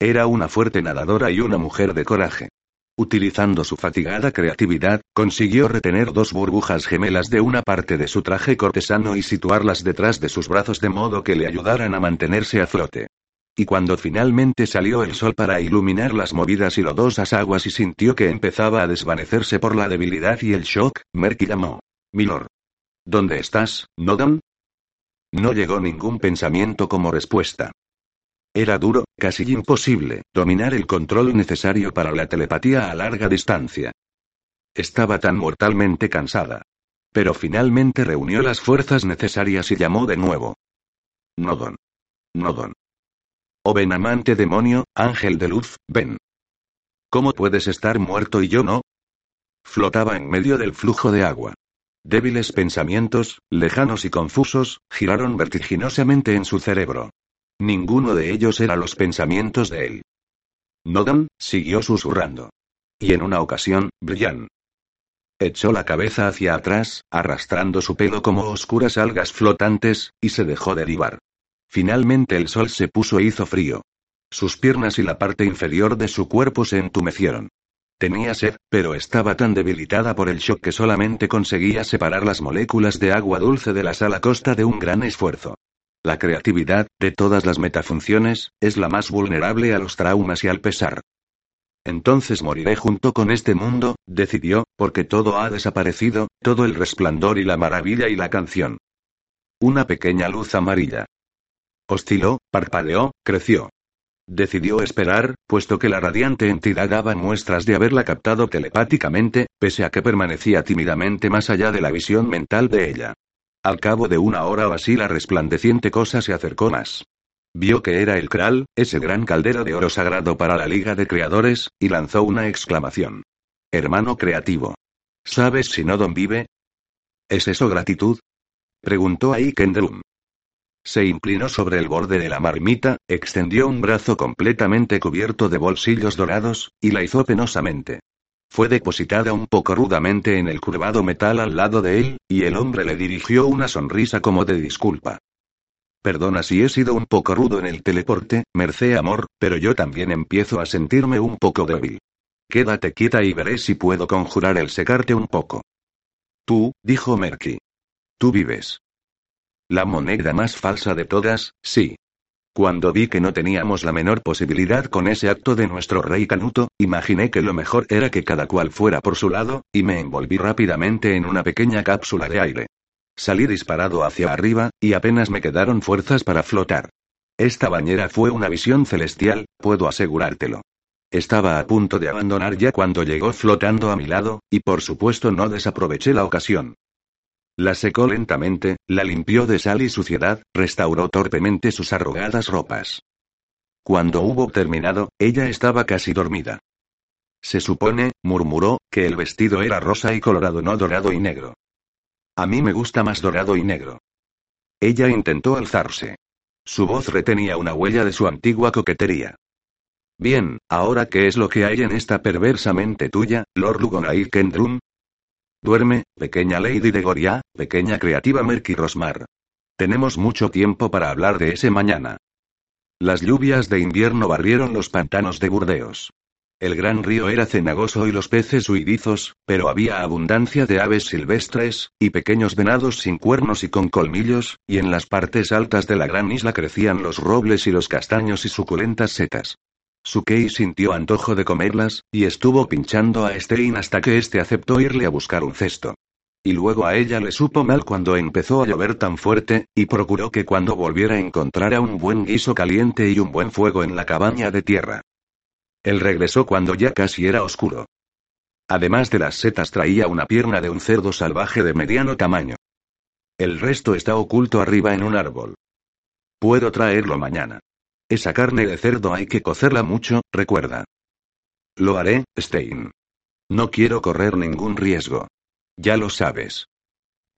Era una fuerte nadadora y una mujer de coraje. Utilizando su fatigada creatividad, consiguió retener dos burbujas gemelas de una parte de su traje cortesano y situarlas detrás de sus brazos de modo que le ayudaran a mantenerse a flote. Y cuando finalmente salió el sol para iluminar las movidas y lodosas aguas y sintió que empezaba a desvanecerse por la debilidad y el shock, Merky llamó. Milord. ¿Dónde estás, Nodan? No llegó ningún pensamiento como respuesta. Era duro, casi imposible, dominar el control necesario para la telepatía a larga distancia. Estaba tan mortalmente cansada. Pero finalmente reunió las fuerzas necesarias y llamó de nuevo. Nodon. Nodon. Oh ven amante demonio, ángel de luz, ven. ¿Cómo puedes estar muerto y yo no? Flotaba en medio del flujo de agua. Débiles pensamientos, lejanos y confusos, giraron vertiginosamente en su cerebro. Ninguno de ellos era los pensamientos de él. Nodan, siguió susurrando. Y en una ocasión, Brian. Echó la cabeza hacia atrás, arrastrando su pelo como oscuras algas flotantes, y se dejó derivar. Finalmente el sol se puso e hizo frío. Sus piernas y la parte inferior de su cuerpo se entumecieron. Tenía sed, pero estaba tan debilitada por el shock que solamente conseguía separar las moléculas de agua dulce de la sal a costa de un gran esfuerzo. La creatividad, de todas las metafunciones, es la más vulnerable a los traumas y al pesar. Entonces moriré junto con este mundo, decidió, porque todo ha desaparecido, todo el resplandor y la maravilla y la canción. Una pequeña luz amarilla. Osciló, parpadeó, creció. Decidió esperar, puesto que la radiante entidad daba muestras de haberla captado telepáticamente, pese a que permanecía tímidamente más allá de la visión mental de ella. Al cabo de una hora o así la resplandeciente cosa se acercó más. Vio que era el Kral, ese gran caldero de oro sagrado para la Liga de Creadores, y lanzó una exclamación. Hermano creativo. ¿Sabes si Nodon vive? ¿Es eso gratitud? Preguntó ahí Kendrum. Se inclinó sobre el borde de la marmita, extendió un brazo completamente cubierto de bolsillos dorados, y la hizo penosamente. Fue depositada un poco rudamente en el curvado metal al lado de él, y el hombre le dirigió una sonrisa como de disculpa. Perdona si he sido un poco rudo en el teleporte, mercé amor, pero yo también empiezo a sentirme un poco débil. Quédate quieta y veré si puedo conjurar el secarte un poco. Tú, dijo Merky. Tú vives. La moneda más falsa de todas, sí. Cuando vi que no teníamos la menor posibilidad con ese acto de nuestro rey Canuto, imaginé que lo mejor era que cada cual fuera por su lado, y me envolví rápidamente en una pequeña cápsula de aire. Salí disparado hacia arriba, y apenas me quedaron fuerzas para flotar. Esta bañera fue una visión celestial, puedo asegurártelo. Estaba a punto de abandonar ya cuando llegó flotando a mi lado, y por supuesto no desaproveché la ocasión. La secó lentamente, la limpió de sal y suciedad, restauró torpemente sus arrugadas ropas. Cuando hubo terminado, ella estaba casi dormida. Se supone, murmuró, que el vestido era rosa y colorado, no dorado y negro. A mí me gusta más dorado y negro. Ella intentó alzarse. Su voz retenía una huella de su antigua coquetería. Bien, ahora qué es lo que hay en esta perversa mente tuya, Lord Lugonai Kendrum, Duerme, pequeña Lady de Goria, pequeña creativa Merky Rosmar. Tenemos mucho tiempo para hablar de ese mañana. Las lluvias de invierno barrieron los pantanos de Burdeos. El gran río era cenagoso y los peces huidizos, pero había abundancia de aves silvestres, y pequeños venados sin cuernos y con colmillos, y en las partes altas de la gran isla crecían los robles y los castaños y suculentas setas. Sukei sintió antojo de comerlas, y estuvo pinchando a Stein hasta que éste aceptó irle a buscar un cesto. Y luego a ella le supo mal cuando empezó a llover tan fuerte, y procuró que cuando volviera encontrara un buen guiso caliente y un buen fuego en la cabaña de tierra. Él regresó cuando ya casi era oscuro. Además de las setas traía una pierna de un cerdo salvaje de mediano tamaño. El resto está oculto arriba en un árbol. Puedo traerlo mañana. Esa carne de cerdo hay que cocerla mucho, recuerda. Lo haré, Stein. No quiero correr ningún riesgo. Ya lo sabes.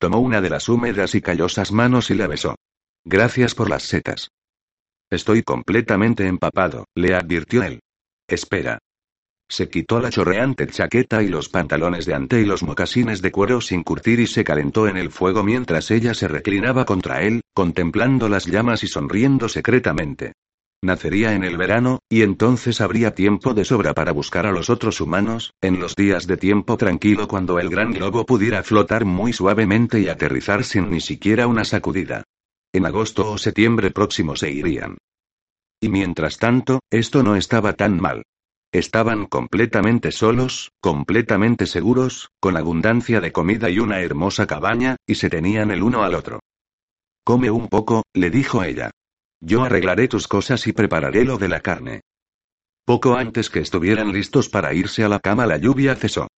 Tomó una de las húmedas y callosas manos y la besó. Gracias por las setas. Estoy completamente empapado, le advirtió él. Espera. Se quitó la chorreante chaqueta y los pantalones de ante y los mocasines de cuero sin curtir y se calentó en el fuego mientras ella se reclinaba contra él, contemplando las llamas y sonriendo secretamente. Nacería en el verano, y entonces habría tiempo de sobra para buscar a los otros humanos, en los días de tiempo tranquilo cuando el gran globo pudiera flotar muy suavemente y aterrizar sin ni siquiera una sacudida. En agosto o septiembre próximo se irían. Y mientras tanto, esto no estaba tan mal. Estaban completamente solos, completamente seguros, con abundancia de comida y una hermosa cabaña, y se tenían el uno al otro. Come un poco, le dijo ella. Yo arreglaré tus cosas y prepararé lo de la carne. Poco antes que estuvieran listos para irse a la cama la lluvia cesó.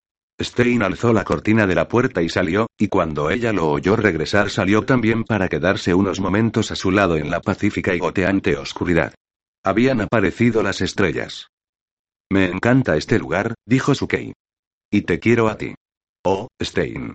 Stein alzó la cortina de la puerta y salió, y cuando ella lo oyó regresar salió también para quedarse unos momentos a su lado en la pacífica y goteante oscuridad. Habían aparecido las estrellas. Me encanta este lugar, dijo Sukei. Y te quiero a ti. Oh, Stein.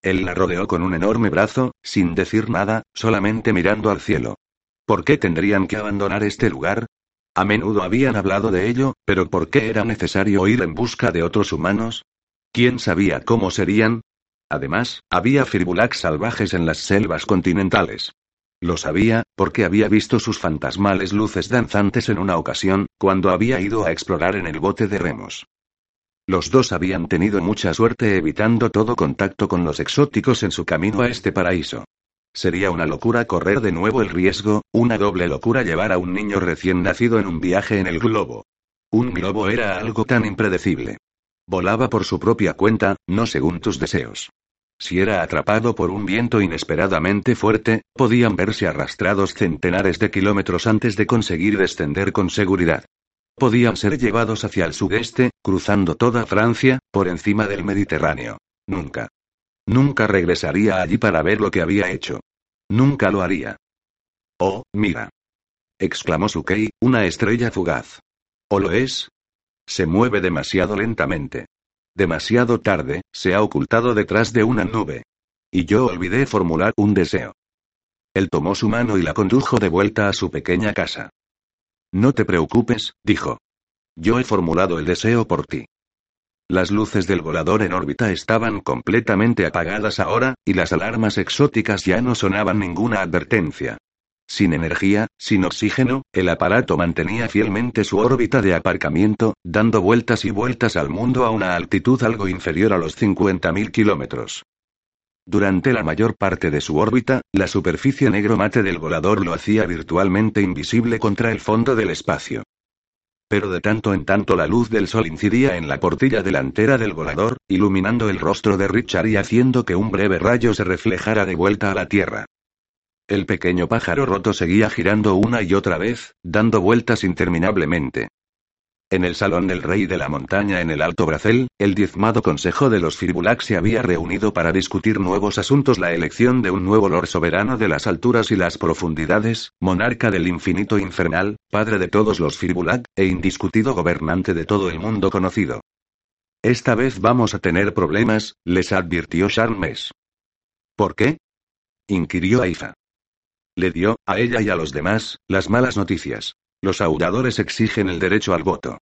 Él la rodeó con un enorme brazo, sin decir nada, solamente mirando al cielo. ¿Por qué tendrían que abandonar este lugar? A menudo habían hablado de ello, pero ¿por qué era necesario ir en busca de otros humanos? ¿Quién sabía cómo serían? Además, había firbulax salvajes en las selvas continentales. Lo sabía, porque había visto sus fantasmales luces danzantes en una ocasión, cuando había ido a explorar en el bote de remos. Los dos habían tenido mucha suerte evitando todo contacto con los exóticos en su camino a este paraíso. Sería una locura correr de nuevo el riesgo, una doble locura llevar a un niño recién nacido en un viaje en el globo. Un globo era algo tan impredecible. Volaba por su propia cuenta, no según tus deseos. Si era atrapado por un viento inesperadamente fuerte, podían verse arrastrados centenares de kilómetros antes de conseguir descender con seguridad. Podían ser llevados hacia el sudeste, cruzando toda Francia, por encima del Mediterráneo. Nunca. Nunca regresaría allí para ver lo que había hecho. Nunca lo haría. Oh, mira. exclamó Sukei, una estrella fugaz. ¿O lo es? Se mueve demasiado lentamente. Demasiado tarde, se ha ocultado detrás de una nube. Y yo olvidé formular un deseo. Él tomó su mano y la condujo de vuelta a su pequeña casa. No te preocupes, dijo. Yo he formulado el deseo por ti. Las luces del volador en órbita estaban completamente apagadas ahora, y las alarmas exóticas ya no sonaban ninguna advertencia. Sin energía, sin oxígeno, el aparato mantenía fielmente su órbita de aparcamiento, dando vueltas y vueltas al mundo a una altitud algo inferior a los 50.000 kilómetros. Durante la mayor parte de su órbita, la superficie negro mate del volador lo hacía virtualmente invisible contra el fondo del espacio pero de tanto en tanto la luz del sol incidía en la portilla delantera del volador, iluminando el rostro de Richard y haciendo que un breve rayo se reflejara de vuelta a la Tierra. El pequeño pájaro roto seguía girando una y otra vez, dando vueltas interminablemente. En el salón del rey de la montaña en el Alto Bracel, el diezmado Consejo de los Firbulax se había reunido para discutir nuevos asuntos, la elección de un nuevo Lord Soberano de las alturas y las profundidades, monarca del infinito infernal, padre de todos los Firbulac, e indiscutido gobernante de todo el mundo conocido. Esta vez vamos a tener problemas, les advirtió Charmes. ¿Por qué? inquirió Aifa. Le dio, a ella y a los demás, las malas noticias. Los audadores exigen el derecho al voto.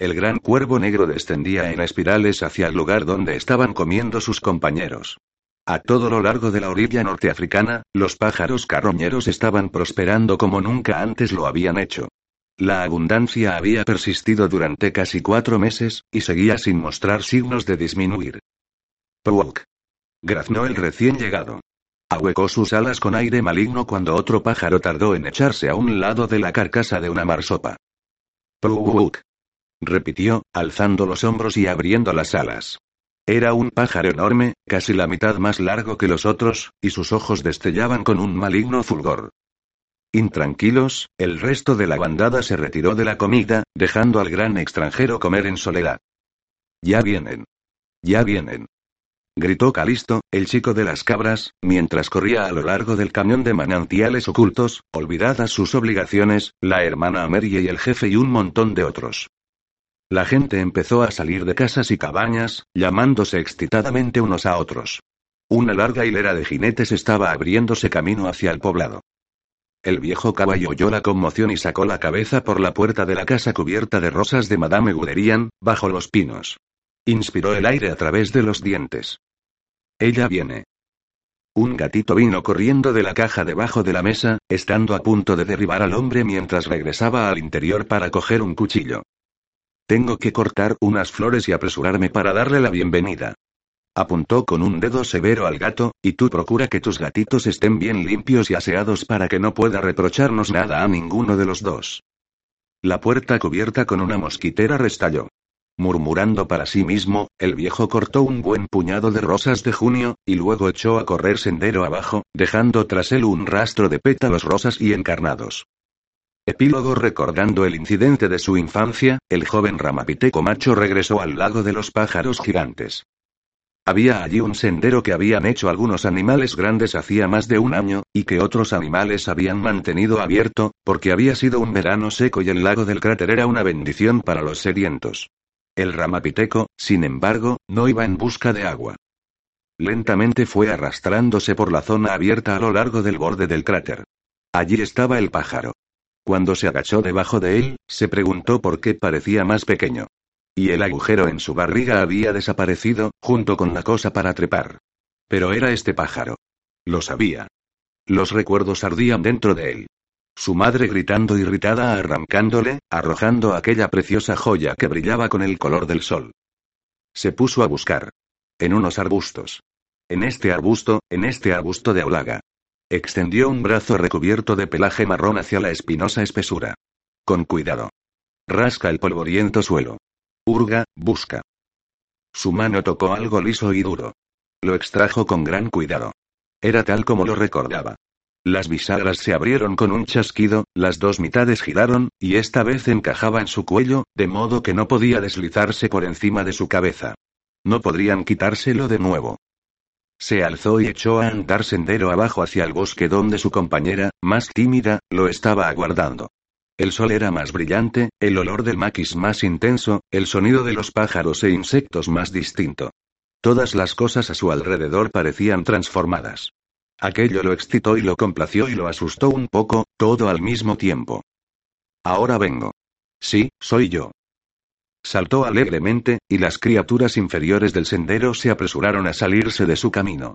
El gran cuervo negro descendía en espirales hacia el lugar donde estaban comiendo sus compañeros. A todo lo largo de la orilla norteafricana, los pájaros carroñeros estaban prosperando como nunca antes lo habían hecho. La abundancia había persistido durante casi cuatro meses, y seguía sin mostrar signos de disminuir. Pwok. Graznó el recién llegado. Ahuecó sus alas con aire maligno cuando otro pájaro tardó en echarse a un lado de la carcasa de una marsopa. Pruuk. Repitió, alzando los hombros y abriendo las alas. Era un pájaro enorme, casi la mitad más largo que los otros, y sus ojos destellaban con un maligno fulgor. Intranquilos, el resto de la bandada se retiró de la comida, dejando al gran extranjero comer en soledad. Ya vienen. Ya vienen gritó Calisto, el chico de las cabras, mientras corría a lo largo del camión de manantiales ocultos, olvidadas sus obligaciones, la hermana Amerie y el jefe y un montón de otros. La gente empezó a salir de casas y cabañas, llamándose excitadamente unos a otros. Una larga hilera de jinetes estaba abriéndose camino hacia el poblado. El viejo caballo oyó la conmoción y sacó la cabeza por la puerta de la casa cubierta de rosas de Madame Guderian, bajo los pinos. Inspiró el aire a través de los dientes. Ella viene. Un gatito vino corriendo de la caja debajo de la mesa, estando a punto de derribar al hombre mientras regresaba al interior para coger un cuchillo. Tengo que cortar unas flores y apresurarme para darle la bienvenida. Apuntó con un dedo severo al gato, y tú procura que tus gatitos estén bien limpios y aseados para que no pueda reprocharnos nada a ninguno de los dos. La puerta cubierta con una mosquitera restalló. Murmurando para sí mismo, el viejo cortó un buen puñado de rosas de junio, y luego echó a correr sendero abajo, dejando tras él un rastro de pétalos rosas y encarnados. Epílogo Recordando el incidente de su infancia, el joven Ramapiteco macho regresó al lago de los pájaros gigantes. Había allí un sendero que habían hecho algunos animales grandes hacía más de un año, y que otros animales habían mantenido abierto, porque había sido un verano seco y el lago del cráter era una bendición para los sedientos. El ramapiteco, sin embargo, no iba en busca de agua. Lentamente fue arrastrándose por la zona abierta a lo largo del borde del cráter. Allí estaba el pájaro. Cuando se agachó debajo de él, se preguntó por qué parecía más pequeño. Y el agujero en su barriga había desaparecido, junto con la cosa para trepar. Pero era este pájaro. Lo sabía. Los recuerdos ardían dentro de él. Su madre gritando irritada arrancándole, arrojando aquella preciosa joya que brillaba con el color del sol. Se puso a buscar. En unos arbustos. En este arbusto, en este arbusto de aulaga. Extendió un brazo recubierto de pelaje marrón hacia la espinosa espesura. Con cuidado. Rasca el polvoriento suelo. Hurga, busca. Su mano tocó algo liso y duro. Lo extrajo con gran cuidado. Era tal como lo recordaba. Las bisagras se abrieron con un chasquido, las dos mitades giraron, y esta vez encajaba en su cuello, de modo que no podía deslizarse por encima de su cabeza. No podrían quitárselo de nuevo. Se alzó y echó a andar sendero abajo hacia el bosque donde su compañera, más tímida, lo estaba aguardando. El sol era más brillante, el olor del maquis más intenso, el sonido de los pájaros e insectos más distinto. Todas las cosas a su alrededor parecían transformadas. Aquello lo excitó y lo complació y lo asustó un poco, todo al mismo tiempo. Ahora vengo. Sí, soy yo. Saltó alegremente, y las criaturas inferiores del sendero se apresuraron a salirse de su camino.